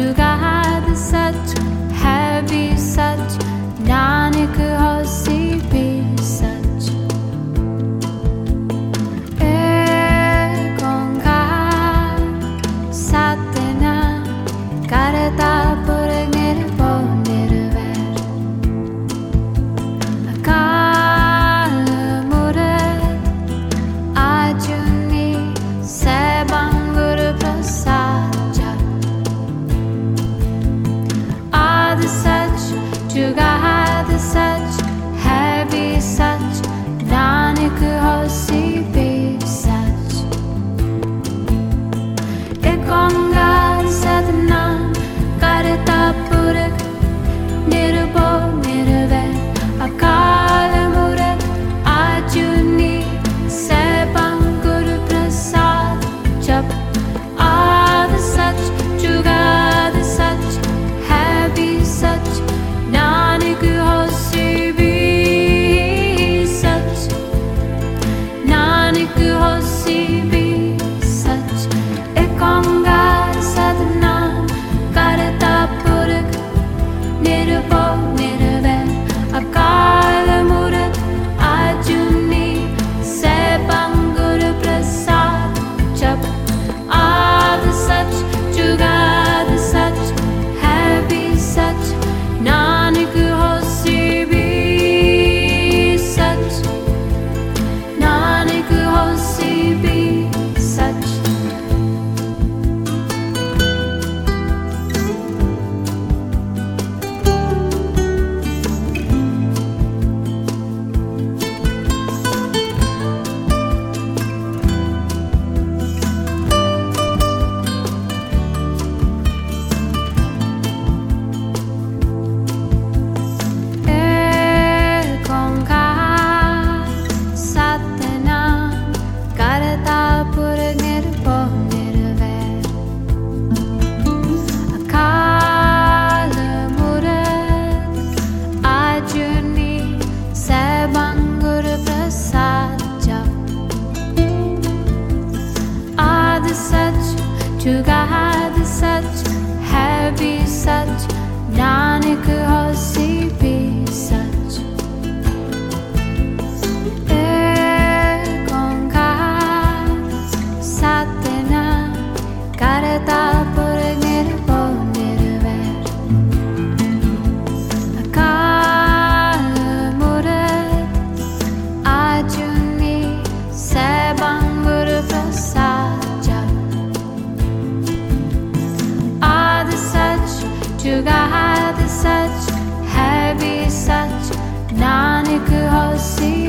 to guide such heavy, such to जुगादिच है वि सच नानक होसी सचना करता see